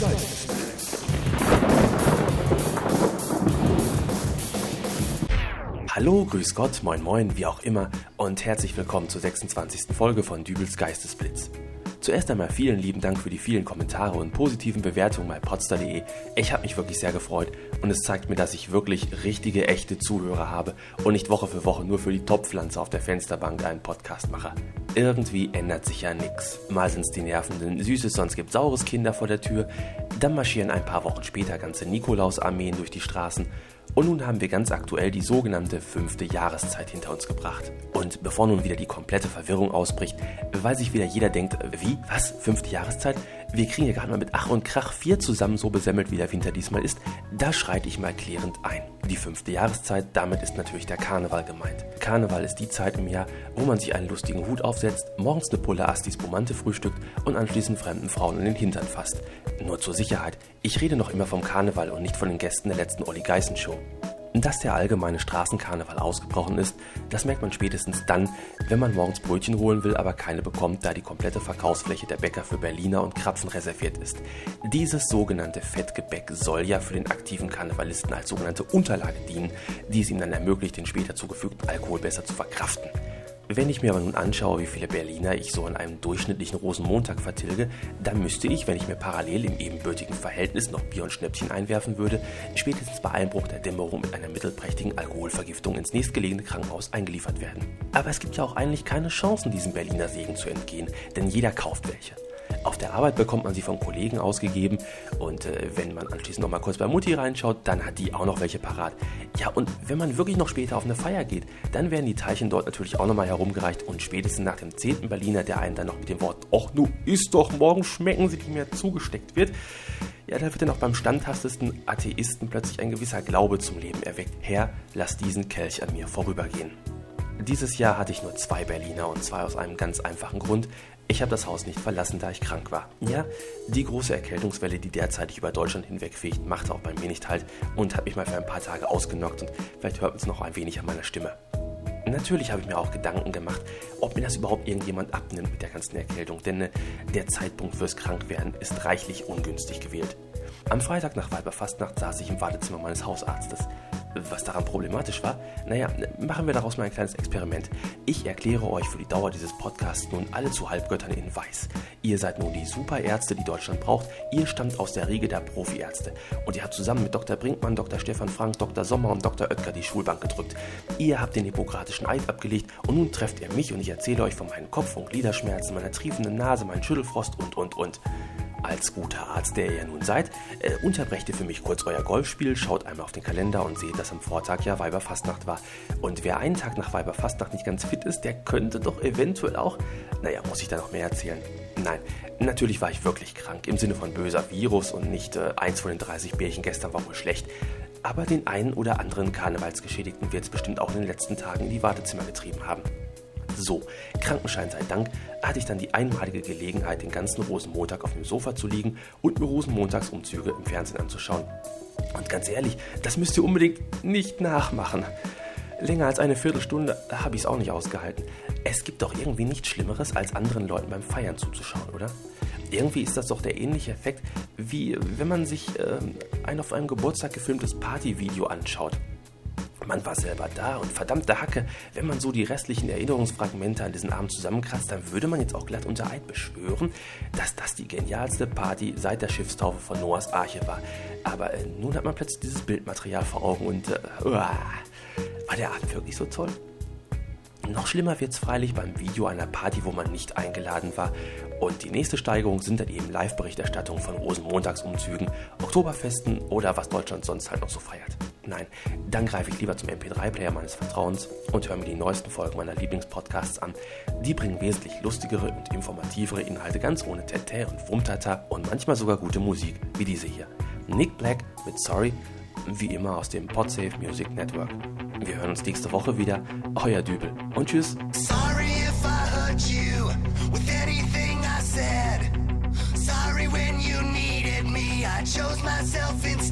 Geistesblitz. Hallo, grüß Gott, moin moin, wie auch immer und herzlich willkommen zur 26. Folge von Dübels Geistesblitz. Zuerst einmal vielen lieben Dank für die vielen Kommentare und positiven Bewertungen bei potster.de. Ich habe mich wirklich sehr gefreut und es zeigt mir, dass ich wirklich richtige, echte Zuhörer habe und nicht Woche für Woche nur für die Topfpflanze auf der Fensterbank einen Podcast mache. Irgendwie ändert sich ja nichts. Mal sind's die nervenden Süßes, sonst gibt saures Kinder vor der Tür. Dann marschieren ein paar Wochen später ganze Nikolaus-Armeen durch die Straßen und nun haben wir ganz aktuell die sogenannte fünfte Jahreszeit hinter uns gebracht. Und bevor nun wieder die komplette Verwirrung ausbricht, weil sich wieder jeder denkt, wie, was, fünfte Jahreszeit? Wir kriegen ja gerade mal mit Ach und Krach vier zusammen so besemmelt, wie der Winter diesmal ist. Da schreite ich mal klärend ein. Die fünfte Jahreszeit, damit ist natürlich der Karneval gemeint. Karneval ist die Zeit im Jahr, wo man sich einen lustigen Hut aufsetzt, morgens eine Pulle Astis Bomante frühstückt und anschließend fremden Frauen in den Hintern fasst. Nur zur Sicherheit, ich rede noch immer vom Karneval und nicht von den Gästen der letzten Olli Geißen Show. Dass der allgemeine Straßenkarneval ausgebrochen ist, das merkt man spätestens dann, wenn man morgens Brötchen holen will, aber keine bekommt, da die komplette Verkaufsfläche der Bäcker für Berliner und Krapfen reserviert ist. Dieses sogenannte Fettgebäck soll ja für den aktiven Karnevalisten als sogenannte Unterlage dienen, die es ihm dann ermöglicht, den später zugefügten Alkohol besser zu verkraften. Wenn ich mir aber nun anschaue, wie viele Berliner ich so an einem durchschnittlichen Rosenmontag vertilge, dann müsste ich, wenn ich mir parallel im ebenbürtigen Verhältnis noch Bier und Schnäppchen einwerfen würde, spätestens bei Einbruch der Dämmerung mit einer mittelprächtigen Alkoholvergiftung ins nächstgelegene Krankenhaus eingeliefert werden. Aber es gibt ja auch eigentlich keine Chancen, diesem Berliner Segen zu entgehen, denn jeder kauft welche. Auf der Arbeit bekommt man sie vom Kollegen ausgegeben und äh, wenn man anschließend noch mal kurz bei Mutti reinschaut, dann hat die auch noch welche parat. Ja, und wenn man wirklich noch später auf eine Feier geht, dann werden die Teilchen dort natürlich auch noch mal herumgereicht und spätestens nach dem 10. Berliner, der einen dann noch mit dem Wort Och, nu ist doch, morgen schmecken sie, die mir zugesteckt wird, ja, da wird dann auch beim standhaftesten Atheisten plötzlich ein gewisser Glaube zum Leben erweckt. Herr, lass diesen Kelch an mir vorübergehen. Dieses Jahr hatte ich nur zwei Berliner und zwar aus einem ganz einfachen Grund. Ich habe das Haus nicht verlassen, da ich krank war. Ja, die große Erkältungswelle, die derzeitig über Deutschland hinwegfegt, machte auch bei mir nicht halt und hat mich mal für ein paar Tage ausgenockt und vielleicht hört man es noch ein wenig an meiner Stimme. Natürlich habe ich mir auch Gedanken gemacht, ob mir das überhaupt irgendjemand abnimmt mit der ganzen Erkältung, denn äh, der Zeitpunkt fürs Krankwerden ist reichlich ungünstig gewählt. Am Freitag nach Weiberfastnacht saß ich im Wartezimmer meines Hausarztes. Was daran problematisch war? Naja, machen wir daraus mal ein kleines Experiment. Ich erkläre euch für die Dauer dieses Podcasts nun alle zu Halbgöttern in Weiß. Ihr seid nun die Superärzte, die Deutschland braucht. Ihr stammt aus der Riege der Profiärzte. Und ihr habt zusammen mit Dr. Brinkmann, Dr. Stefan Frank, Dr. Sommer und Dr. Oetker die Schulbank gedrückt. Ihr habt den hippokratischen Eid abgelegt und nun trefft ihr mich und ich erzähle euch von meinen Kopf- und Gliederschmerzen, meiner triefenden Nase, meinen Schüttelfrost und, und, und. Als guter Arzt, der ihr ja nun seid, äh, unterbrecht ihr für mich kurz euer Golfspiel, schaut einmal auf den Kalender und seht, dass am Vortag ja Weiberfastnacht war. Und wer einen Tag nach Weiberfastnacht nicht ganz fit ist, der könnte doch eventuell auch. Naja, muss ich da noch mehr erzählen? Nein, natürlich war ich wirklich krank, im Sinne von böser Virus und nicht äh, eins von den 30 Bärchen gestern war wohl schlecht. Aber den einen oder anderen Karnevalsgeschädigten wird es bestimmt auch in den letzten Tagen in die Wartezimmer getrieben haben. So, Krankenschein sei Dank, hatte ich dann die einmalige Gelegenheit, den ganzen Rosenmontag auf dem Sofa zu liegen und mir Rosenmontagsumzüge im Fernsehen anzuschauen. Und ganz ehrlich, das müsst ihr unbedingt nicht nachmachen. Länger als eine Viertelstunde habe ich es auch nicht ausgehalten. Es gibt doch irgendwie nichts Schlimmeres, als anderen Leuten beim Feiern zuzuschauen, oder? Irgendwie ist das doch der ähnliche Effekt, wie wenn man sich äh, ein auf einem Geburtstag gefilmtes Partyvideo anschaut. Man war selber da und verdammte Hacke, wenn man so die restlichen Erinnerungsfragmente an diesen Abend zusammenkratzt, dann würde man jetzt auch glatt unter Eid beschwören, dass das die genialste Party seit der Schiffstaufe von Noahs Arche war. Aber äh, nun hat man plötzlich dieses Bildmaterial vor Augen und äh, uah, war der Abend wirklich so toll? Noch schlimmer wird es freilich beim Video einer Party, wo man nicht eingeladen war. Und die nächste Steigerung sind dann eben Live-Berichterstattungen von Rosenmontagsumzügen, Oktoberfesten oder was Deutschland sonst halt noch so feiert. Nein, dann greife ich lieber zum MP3-Player meines Vertrauens und höre mir die neuesten Folgen meiner Lieblingspodcasts an. Die bringen wesentlich lustigere und informativere Inhalte ganz ohne Tete und Wumtata und manchmal sogar gute Musik, wie diese hier. Nick Black mit Sorry, wie immer aus dem Podsafe Music Network. Wir hören uns nächste Woche wieder. Euer Dübel und tschüss. Sorry if I hurt you with anything I said. Sorry when you needed me. I chose myself instead.